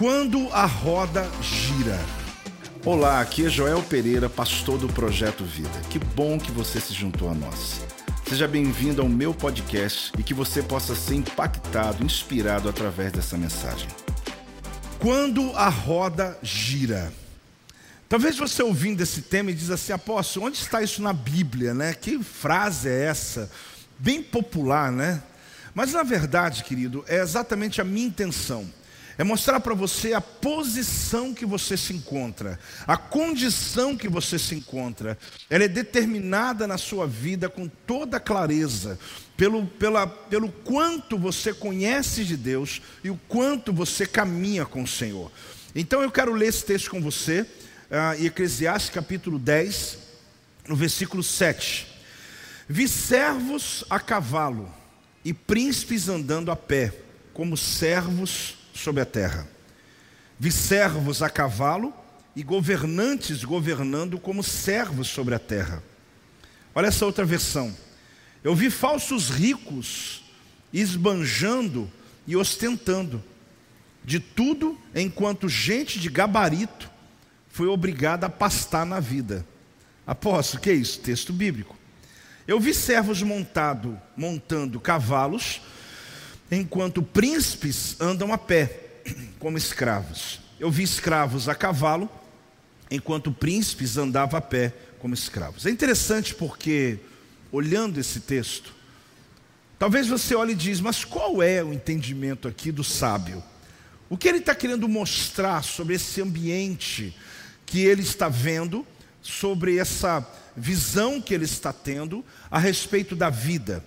Quando a roda gira. Olá, aqui é Joel Pereira, pastor do Projeto Vida. Que bom que você se juntou a nós. Seja bem-vindo ao meu podcast e que você possa ser impactado, inspirado através dessa mensagem. Quando a roda gira. Talvez você ouvindo esse tema e diz assim, apóstolo, onde está isso na Bíblia, né? Que frase é essa? Bem popular, né? Mas na verdade, querido, é exatamente a minha intenção é mostrar para você a posição que você se encontra, a condição que você se encontra. Ela é determinada na sua vida com toda clareza, pelo, pela, pelo quanto você conhece de Deus e o quanto você caminha com o Senhor. Então eu quero ler esse texto com você, uh, Eclesiastes capítulo 10, no versículo 7. Vi servos a cavalo e príncipes andando a pé, como servos sobre a terra. Vi servos a cavalo e governantes governando como servos sobre a terra. Olha essa outra versão. Eu vi falsos ricos esbanjando e ostentando de tudo enquanto gente de gabarito foi obrigada a pastar na vida. Aposto, que é isso? Texto bíblico. Eu vi servos montado, montando cavalos enquanto príncipes andam a pé, como escravos. Eu vi escravos a cavalo, enquanto príncipes andavam a pé, como escravos. É interessante porque, olhando esse texto, talvez você olhe e diz, mas qual é o entendimento aqui do sábio? O que ele está querendo mostrar sobre esse ambiente que ele está vendo, sobre essa visão que ele está tendo a respeito da vida?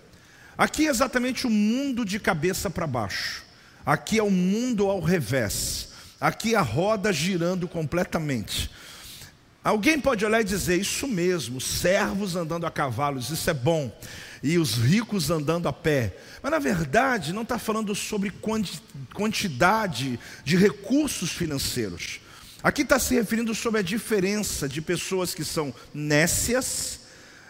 Aqui é exatamente o mundo de cabeça para baixo. Aqui é o mundo ao revés. Aqui a roda girando completamente. Alguém pode olhar e dizer: Isso mesmo, servos andando a cavalos, isso é bom. E os ricos andando a pé. Mas na verdade, não está falando sobre quantidade de recursos financeiros. Aqui está se referindo sobre a diferença de pessoas que são nécias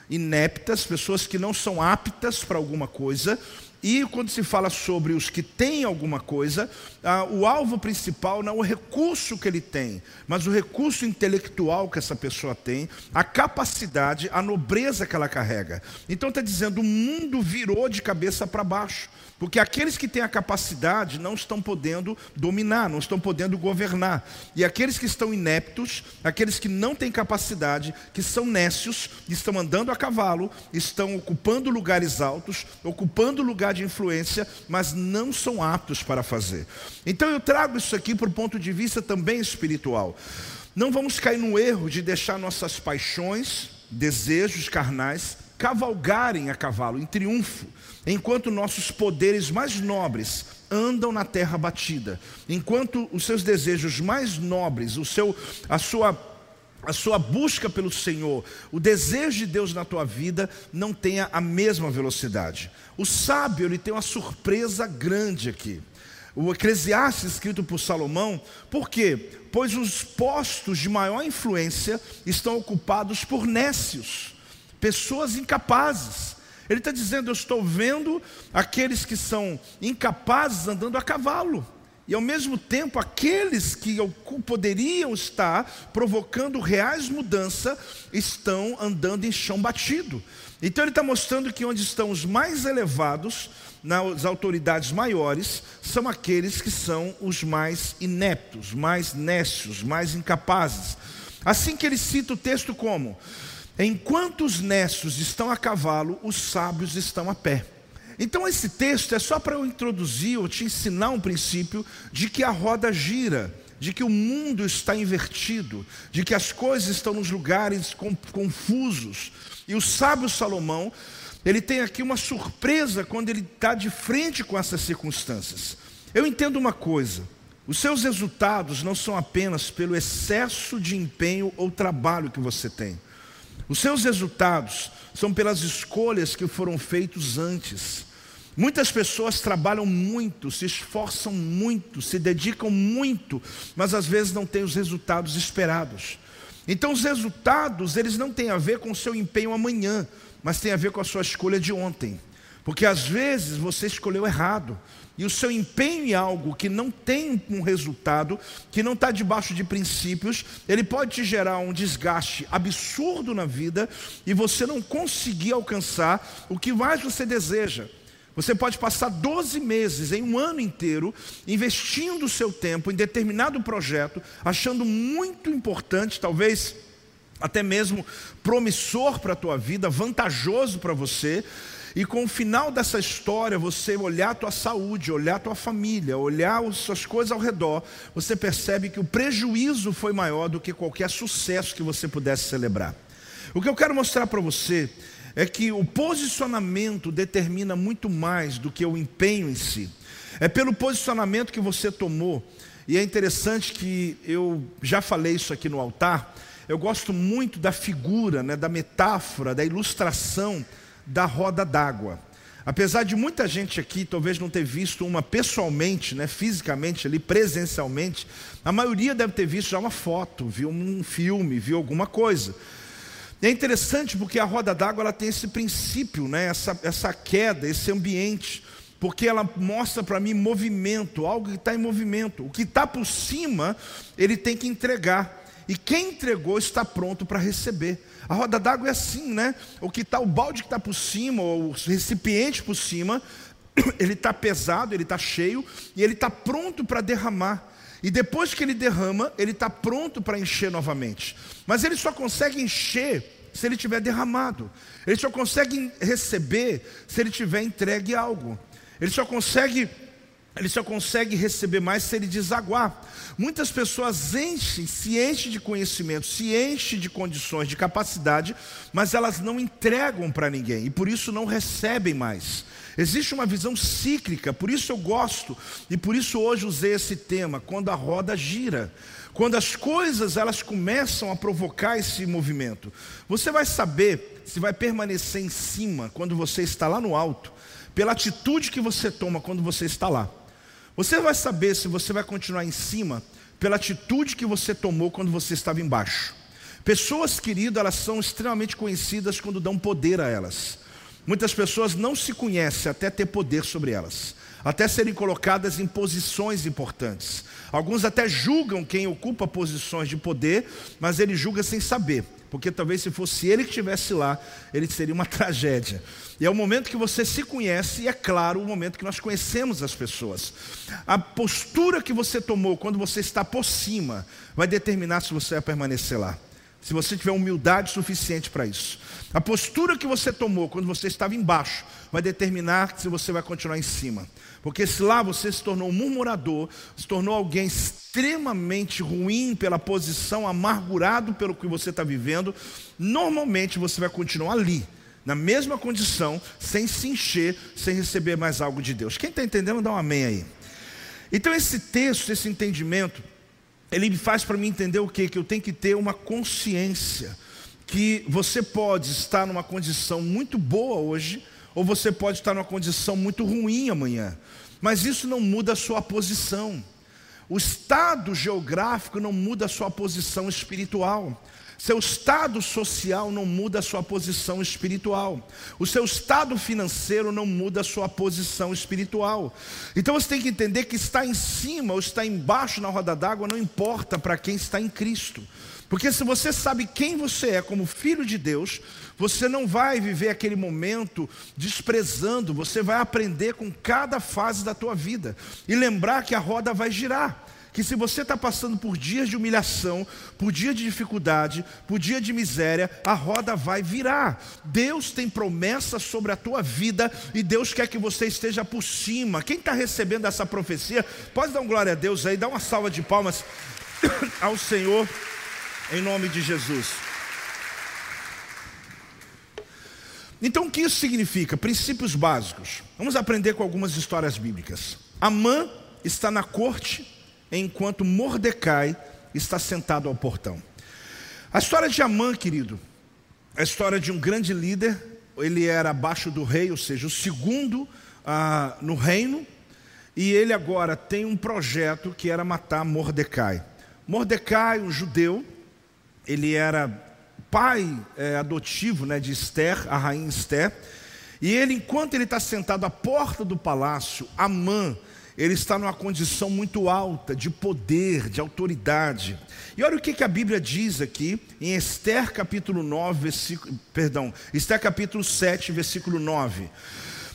ineptas, pessoas que não são aptas para alguma coisa. E quando se fala sobre os que têm alguma coisa, ah, o alvo principal não é o recurso que ele tem, mas o recurso intelectual que essa pessoa tem, a capacidade, a nobreza que ela carrega. Então está dizendo: o mundo virou de cabeça para baixo. Porque aqueles que têm a capacidade não estão podendo dominar, não estão podendo governar. E aqueles que estão ineptos, aqueles que não têm capacidade, que são nécios, estão andando a cavalo, estão ocupando lugares altos, ocupando lugar de influência, mas não são aptos para fazer. Então eu trago isso aqui para o ponto de vista também espiritual. Não vamos cair no erro de deixar nossas paixões, desejos carnais cavalgarem a cavalo em triunfo, enquanto nossos poderes mais nobres andam na terra batida, enquanto os seus desejos mais nobres, o seu, a sua a sua busca pelo Senhor, o desejo de Deus na tua vida não tenha a mesma velocidade. O sábio ele tem uma surpresa grande aqui. O Eclesiastes escrito por Salomão, por quê? Pois os postos de maior influência estão ocupados por nécios pessoas incapazes. Ele está dizendo: Eu estou vendo aqueles que são incapazes andando a cavalo. E ao mesmo tempo, aqueles que poderiam estar provocando reais mudanças estão andando em chão batido. Então ele está mostrando que onde estão os mais elevados, nas autoridades maiores, são aqueles que são os mais ineptos, mais nécios, mais incapazes. Assim que ele cita o texto como Enquanto os nécios estão a cavalo, os sábios estão a pé. Então esse texto é só para eu introduzir ou te ensinar um princípio de que a roda gira, de que o mundo está invertido, de que as coisas estão nos lugares confusos. E o sábio Salomão, ele tem aqui uma surpresa quando ele está de frente com essas circunstâncias. Eu entendo uma coisa: os seus resultados não são apenas pelo excesso de empenho ou trabalho que você tem. Os seus resultados são pelas escolhas que foram feitas antes. Muitas pessoas trabalham muito, se esforçam muito, se dedicam muito, mas às vezes não têm os resultados esperados. Então os resultados, eles não têm a ver com o seu empenho amanhã, mas têm a ver com a sua escolha de ontem. Porque às vezes você escolheu errado. E o seu empenho em algo que não tem um resultado, que não está debaixo de princípios, ele pode te gerar um desgaste absurdo na vida e você não conseguir alcançar o que mais você deseja. Você pode passar 12 meses, em um ano inteiro, investindo o seu tempo em determinado projeto, achando muito importante, talvez até mesmo promissor para a tua vida, vantajoso para você, e com o final dessa história, você olhar a tua saúde, olhar a tua família, olhar as suas coisas ao redor, você percebe que o prejuízo foi maior do que qualquer sucesso que você pudesse celebrar. O que eu quero mostrar para você é que o posicionamento determina muito mais do que o empenho em si. É pelo posicionamento que você tomou. E é interessante que eu já falei isso aqui no altar. Eu gosto muito da figura, né, da metáfora, da ilustração da roda d'água. Apesar de muita gente aqui talvez não ter visto uma pessoalmente, né, fisicamente ali, presencialmente, a maioria deve ter visto já uma foto, viu um filme, viu alguma coisa. É interessante porque a roda d'água ela tem esse princípio, né, essa, essa queda, esse ambiente, porque ela mostra para mim movimento, algo que está em movimento. O que está por cima, ele tem que entregar. E quem entregou está pronto para receber. A roda d'água é assim, né? O que está, o balde que está por cima, ou o recipiente por cima, ele está pesado, ele está cheio e ele está pronto para derramar. E depois que ele derrama, ele está pronto para encher novamente. Mas ele só consegue encher se ele tiver derramado. Ele só consegue receber se ele tiver entregue algo. Ele só consegue ele só consegue receber mais se ele desaguar. Muitas pessoas enchem, se enchem de conhecimento, se enchem de condições, de capacidade, mas elas não entregam para ninguém e por isso não recebem mais. Existe uma visão cíclica, por isso eu gosto e por isso hoje usei esse tema, quando a roda gira. Quando as coisas elas começam a provocar esse movimento. Você vai saber se vai permanecer em cima quando você está lá no alto, pela atitude que você toma quando você está lá. Você vai saber se você vai continuar em cima pela atitude que você tomou quando você estava embaixo. Pessoas, querido, elas são extremamente conhecidas quando dão poder a elas. Muitas pessoas não se conhecem até ter poder sobre elas, até serem colocadas em posições importantes. Alguns até julgam quem ocupa posições de poder, mas ele julga sem saber, porque talvez se fosse ele que estivesse lá, ele seria uma tragédia. E é o momento que você se conhece, e é claro, o momento que nós conhecemos as pessoas. A postura que você tomou quando você está por cima vai determinar se você vai permanecer lá. Se você tiver humildade suficiente para isso. A postura que você tomou quando você estava embaixo vai determinar se você vai continuar em cima. Porque se lá você se tornou um murmurador, se tornou alguém extremamente ruim pela posição, amargurado pelo que você está vivendo, normalmente você vai continuar ali na mesma condição, sem se encher, sem receber mais algo de Deus. Quem está entendendo, dá um amém aí. Então, esse texto, esse entendimento, ele faz para mim entender o quê? Que eu tenho que ter uma consciência que você pode estar numa condição muito boa hoje, ou você pode estar numa condição muito ruim amanhã, mas isso não muda a sua posição. O estado geográfico não muda a sua posição espiritual. Seu estado social não muda a sua posição espiritual. O seu estado financeiro não muda a sua posição espiritual. Então você tem que entender que estar em cima ou estar embaixo na roda d'água não importa para quem está em Cristo. Porque se você sabe quem você é como filho de Deus, você não vai viver aquele momento desprezando, você vai aprender com cada fase da tua vida e lembrar que a roda vai girar que se você está passando por dias de humilhação, por dias de dificuldade, por dia de miséria, a roda vai virar. Deus tem promessa sobre a tua vida e Deus quer que você esteja por cima. Quem está recebendo essa profecia, pode dar um glória a Deus aí, dá uma salva de palmas ao Senhor, em nome de Jesus. Então, o que isso significa? Princípios básicos. Vamos aprender com algumas histórias bíblicas. Amã está na corte enquanto Mordecai está sentado ao portão. A história de Amã, querido, é a história de um grande líder, ele era abaixo do rei, ou seja, o segundo ah, no reino, e ele agora tem um projeto que era matar Mordecai. Mordecai, um judeu, ele era pai é, adotivo né, de Esther, a rainha Esther, E ele, enquanto ele está sentado à porta do palácio, Amã, ele está numa condição muito alta de poder, de autoridade. E olha o que, a Bíblia diz aqui em Esther capítulo 9, versículo, perdão, Esther capítulo 7, versículo 9.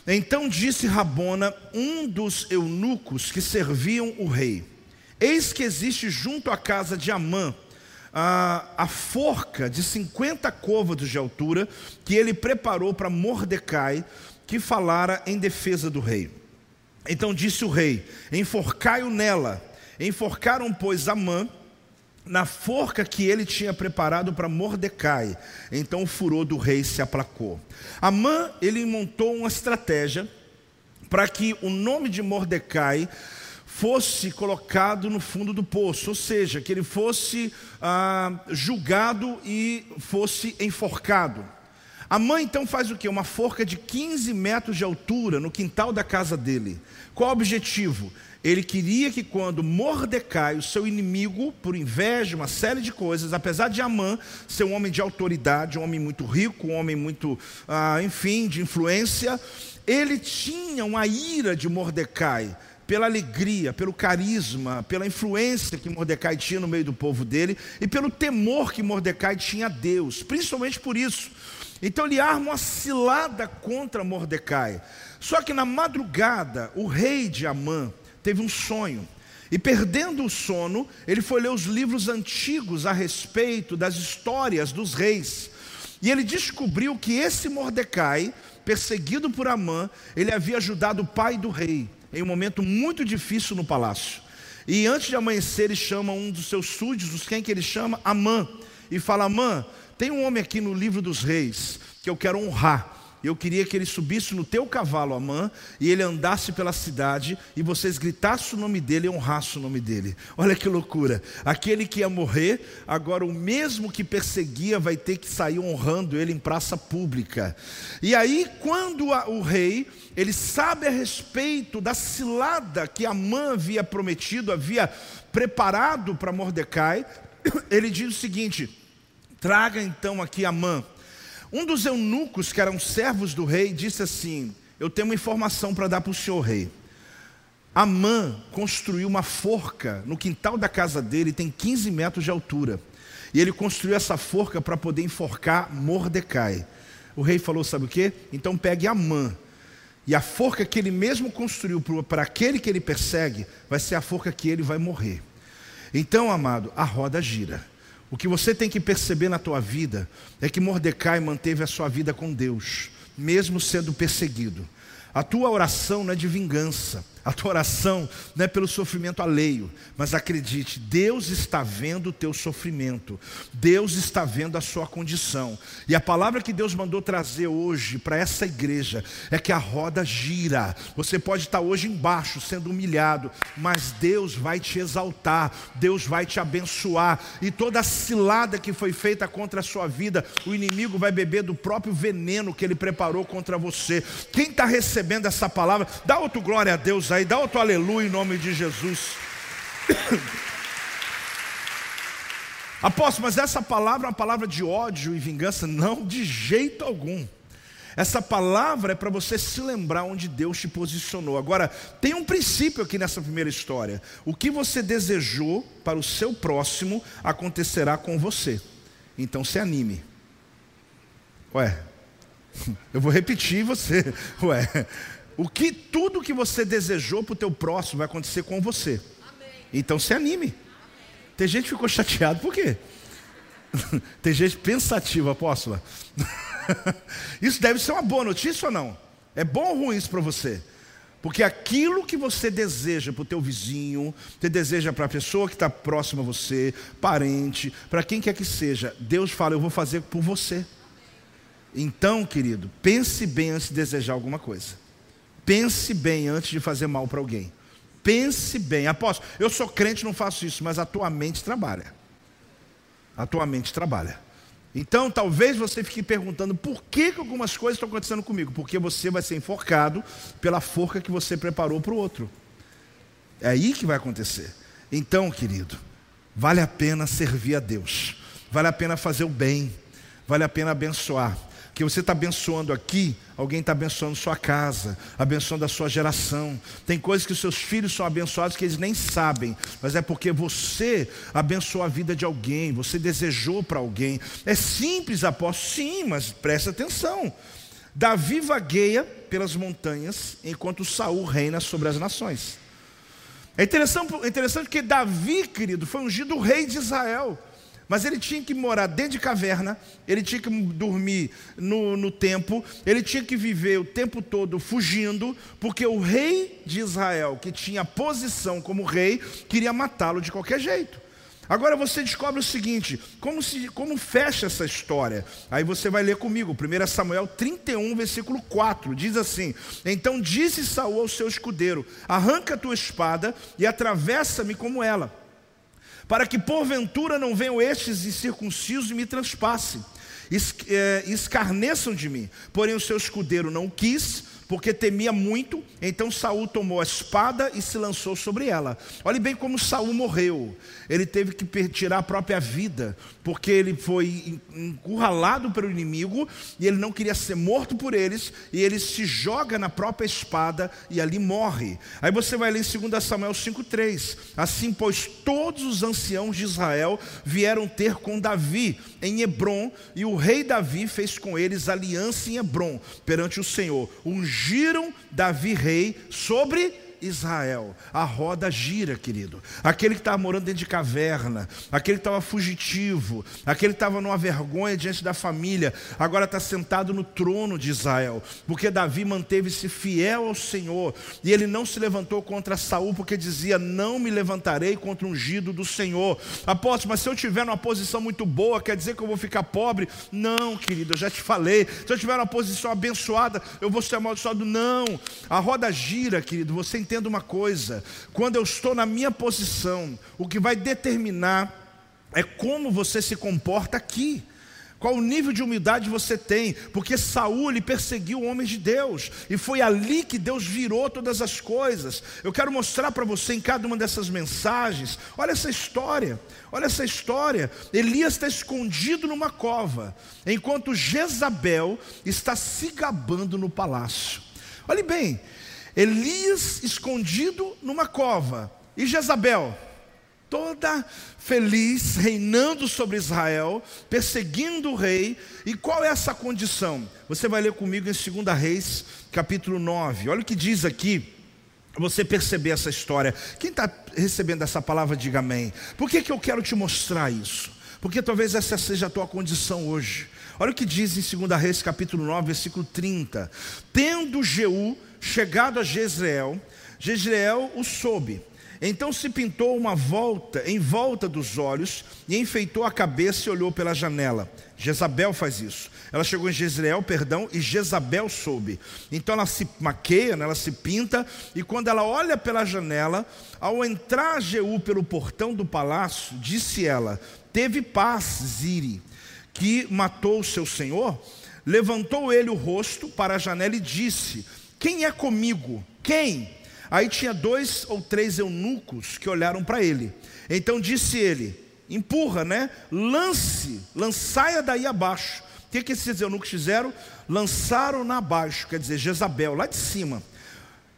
Então disse Rabona, um dos eunucos que serviam o rei: Eis que existe junto à casa de Amã a, a forca de 50 côvados de altura que ele preparou para Mordecai, que falara em defesa do rei. Então disse o rei: Enforcai-o nela. Enforcaram, pois, Amã na forca que ele tinha preparado para Mordecai. Então o furor do rei se aplacou. Amã, ele montou uma estratégia para que o nome de Mordecai fosse colocado no fundo do poço, ou seja, que ele fosse ah, julgado e fosse enforcado. A mãe então faz o que? Uma forca de 15 metros de altura no quintal da casa dele. Qual o objetivo? Ele queria que quando Mordecai, o seu inimigo, por inveja, uma série de coisas, apesar de Amã ser um homem de autoridade, um homem muito rico, um homem muito, ah, enfim, de influência, ele tinha uma ira de Mordecai pela alegria, pelo carisma, pela influência que Mordecai tinha no meio do povo dele e pelo temor que Mordecai tinha a Deus, principalmente por isso. Então ele arma uma cilada contra Mordecai. Só que na madrugada, o rei de Amã teve um sonho. E perdendo o sono, ele foi ler os livros antigos a respeito das histórias dos reis. E ele descobriu que esse Mordecai, perseguido por Amã, ele havia ajudado o pai do rei em um momento muito difícil no palácio. E antes de amanhecer, ele chama um dos seus súditos, quem que ele chama? Amã. E fala: Amã, tem um homem aqui no livro dos reis que eu quero honrar. Eu queria que ele subisse no teu cavalo, Amã, e ele andasse pela cidade, e vocês gritassem o nome dele e honrassem o nome dele. Olha que loucura. Aquele que ia morrer, agora o mesmo que perseguia vai ter que sair honrando ele em praça pública. E aí, quando o rei, ele sabe a respeito da cilada que Amã havia prometido, havia preparado para Mordecai, ele diz o seguinte: traga então aqui Amã um dos eunucos, que eram servos do rei, disse assim: Eu tenho uma informação para dar para o senhor rei. Amã construiu uma forca no quintal da casa dele, tem 15 metros de altura. E ele construiu essa forca para poder enforcar Mordecai. O rei falou: Sabe o que? Então pegue Amã. E a forca que ele mesmo construiu para aquele que ele persegue, vai ser a forca que ele vai morrer. Então, amado, a roda gira. O que você tem que perceber na tua vida é que Mordecai manteve a sua vida com Deus, mesmo sendo perseguido. A tua oração não é de vingança, a tua oração não é pelo sofrimento alheio, mas acredite, Deus está vendo o teu sofrimento, Deus está vendo a sua condição. E a palavra que Deus mandou trazer hoje para essa igreja é que a roda gira. Você pode estar hoje embaixo sendo humilhado, mas Deus vai te exaltar, Deus vai te abençoar. E toda a cilada que foi feita contra a sua vida, o inimigo vai beber do próprio veneno que ele preparou contra você. Quem está recebendo essa palavra, dá outro glória a Deus aí aí, dá outro aleluia em nome de Jesus. Apóstolo, mas essa palavra é uma palavra de ódio e vingança? Não, de jeito algum. Essa palavra é para você se lembrar onde Deus te posicionou. Agora, tem um princípio aqui nessa primeira história. O que você desejou para o seu próximo acontecerá com você. Então se anime. Ué, eu vou repetir você. Ué, o que tudo que você desejou para o teu próximo vai acontecer com você. Amém. Então se anime. Amém. Tem gente que ficou chateado, por quê? Tem gente pensativa, apóstola. isso deve ser uma boa notícia ou não? É bom ou ruim isso para você? Porque aquilo que você deseja para o teu vizinho, você deseja para a pessoa que está próxima a você, parente, para quem quer que seja, Deus fala, eu vou fazer por você. Então, querido, pense bem antes de desejar alguma coisa. Pense bem antes de fazer mal para alguém. Pense bem. Apóstolo, eu sou crente, não faço isso, mas a tua mente trabalha. A tua mente trabalha. Então, talvez você fique perguntando por que, que algumas coisas estão acontecendo comigo. Porque você vai ser enforcado pela forca que você preparou para o outro. É aí que vai acontecer. Então, querido, vale a pena servir a Deus. Vale a pena fazer o bem. Vale a pena abençoar. Que você está abençoando aqui, alguém está abençoando sua casa, abençoando a sua geração. Tem coisas que os seus filhos são abençoados que eles nem sabem, mas é porque você abençoou a vida de alguém, você desejou para alguém. É simples, apóstolo, sim, mas preste atenção. Davi vagueia pelas montanhas, enquanto Saul reina sobre as nações. É interessante, é interessante que Davi, querido, foi ungido rei de Israel. Mas ele tinha que morar dentro de caverna, ele tinha que dormir no, no templo, ele tinha que viver o tempo todo fugindo, porque o rei de Israel, que tinha posição como rei, queria matá-lo de qualquer jeito. Agora você descobre o seguinte: como, se, como fecha essa história? Aí você vai ler comigo, 1 Samuel 31, versículo 4, diz assim: Então disse Saul ao seu escudeiro: Arranca a tua espada e atravessa-me como ela para que porventura não venham estes incircuncisos e me transpassem, é, escarneçam de mim. Porém o seu escudeiro não quis, porque temia muito, então Saul tomou a espada e se lançou sobre ela. Olhe bem como Saul morreu. Ele teve que tirar a própria vida, porque ele foi encurralado pelo inimigo e ele não queria ser morto por eles, e ele se joga na própria espada e ali morre. Aí você vai ler em 2 Samuel 5:3. Assim, pois todos os anciãos de Israel vieram ter com Davi em Hebron, e o rei Davi fez com eles aliança em Hebron perante o Senhor. Ungiram Davi rei sobre Israel. A roda gira, querido. Aquele que estava morando dentro de caverna, aquele que estava fugitivo, aquele que estava numa vergonha diante da família, agora está sentado no trono de Israel, porque Davi manteve-se fiel ao Senhor e ele não se levantou contra Saul, porque dizia: Não me levantarei contra o ungido do Senhor. Apóstolo, mas se eu tiver numa posição muito boa, quer dizer que eu vou ficar pobre? Não, querido, eu já te falei. Se eu tiver numa posição abençoada, eu vou ser amaldiçoado? Não. A roda gira, querido, você entenda uma coisa: quando eu estou na minha posição, o que vai determinar é como você se comporta aqui. Qual o nível de humildade você tem? Porque Saul ele perseguiu homens de Deus e foi ali que Deus virou todas as coisas. Eu quero mostrar para você em cada uma dessas mensagens. Olha essa história. Olha essa história. Elias está escondido numa cova, enquanto Jezabel está se gabando no palácio. Olhe bem, Elias escondido numa cova, e Jezabel, toda feliz, reinando sobre Israel, perseguindo o rei. E qual é essa condição? Você vai ler comigo em 2 Reis, capítulo 9. Olha o que diz aqui. Você perceber essa história. Quem está recebendo essa palavra, diga amém. Por que, que eu quero te mostrar isso? Porque talvez essa seja a tua condição hoje. Olha o que diz em 2 Reis, capítulo 9, versículo 30. Tendo Jeú chegado a Jezreel, Jezreel o soube. Então se pintou uma volta em volta dos olhos e enfeitou a cabeça e olhou pela janela. Jezabel faz isso. Ela chegou em Jezreel, perdão, e Jezabel soube. Então ela se maqueia, né, ela se pinta, e quando ela olha pela janela, ao entrar Jeú pelo portão do palácio, disse ela: Teve paz, Ziri, que matou o seu senhor? Levantou ele o rosto para a janela e disse: quem é comigo? Quem? Aí tinha dois ou três eunucos que olharam para ele. Então disse ele: empurra, né? Lance, lançaia daí abaixo. O que, que esses eunucos fizeram? Lançaram na abaixo, quer dizer, Jezabel, lá de cima.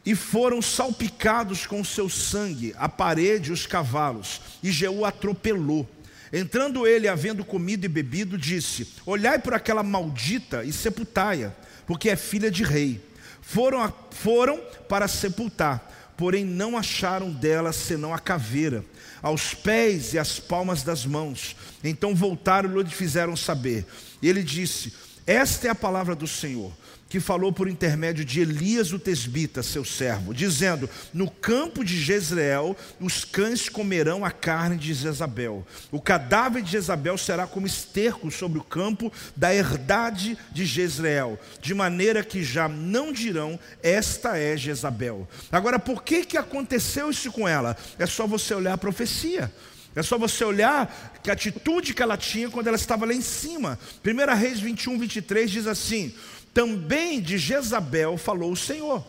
E foram salpicados com seu sangue, a parede e os cavalos. E Jeú atropelou. Entrando ele, havendo comido e bebido, disse: Olhai por aquela maldita e sepultai-a, porque é filha de rei. Foram, foram para sepultar, porém não acharam dela senão a caveira, aos pés e as palmas das mãos. Então voltaram e lhe fizeram saber. E ele disse: Esta é a palavra do Senhor que falou por intermédio de Elias o tesbita, seu servo, dizendo: No campo de Jezreel os cães comerão a carne de Jezabel. O cadáver de Jezabel será como esterco sobre o campo da herdade de Jezreel, de maneira que já não dirão: Esta é Jezabel. Agora, por que que aconteceu isso com ela? É só você olhar a profecia. É só você olhar que atitude que ela tinha quando ela estava lá em cima. 1 Reis 21, 23 diz assim: também de Jezabel falou o Senhor.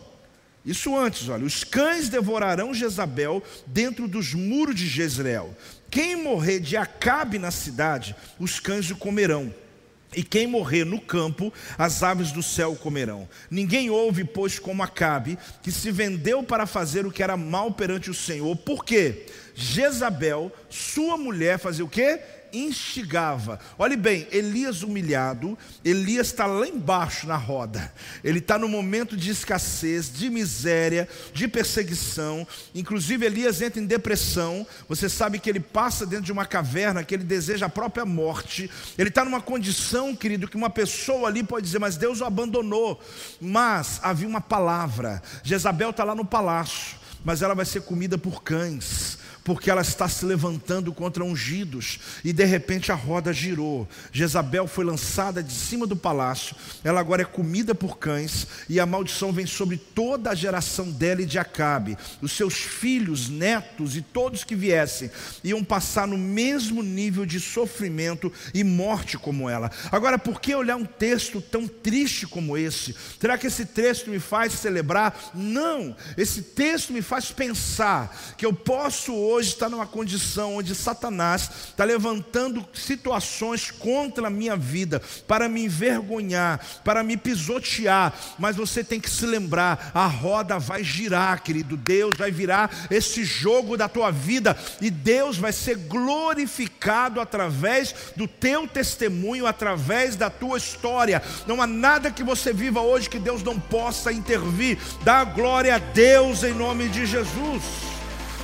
Isso antes, olha, os cães devorarão Jezabel dentro dos muros de Jezreel. Quem morrer de Acabe na cidade, os cães o comerão. E quem morrer no campo, as aves do céu comerão. Ninguém ouve, pois, como Acabe, que se vendeu para fazer o que era mal perante o Senhor. Por quê? Jezabel, sua mulher, fazia o quê? Instigava. Olhe bem, Elias humilhado, Elias está lá embaixo na roda. Ele está no momento de escassez, de miséria, de perseguição. Inclusive, Elias entra em depressão. Você sabe que ele passa dentro de uma caverna, que ele deseja a própria morte. Ele está numa condição, querido, que uma pessoa ali pode dizer, mas Deus o abandonou. Mas havia uma palavra. Jezabel está lá no palácio, mas ela vai ser comida por cães porque ela está se levantando contra ungidos, e de repente a roda girou. Jezabel foi lançada de cima do palácio, ela agora é comida por cães, e a maldição vem sobre toda a geração dela e de Acabe. Os seus filhos, netos e todos que viessem iam passar no mesmo nível de sofrimento e morte como ela. Agora, por que olhar um texto tão triste como esse? Será que esse texto me faz celebrar? Não, esse texto me faz pensar que eu posso hoje hoje está numa condição onde Satanás está levantando situações contra a minha vida, para me envergonhar, para me pisotear, mas você tem que se lembrar: a roda vai girar, querido. Deus vai virar esse jogo da tua vida e Deus vai ser glorificado através do teu testemunho, através da tua história. Não há nada que você viva hoje que Deus não possa intervir. Dá glória a Deus em nome de Jesus.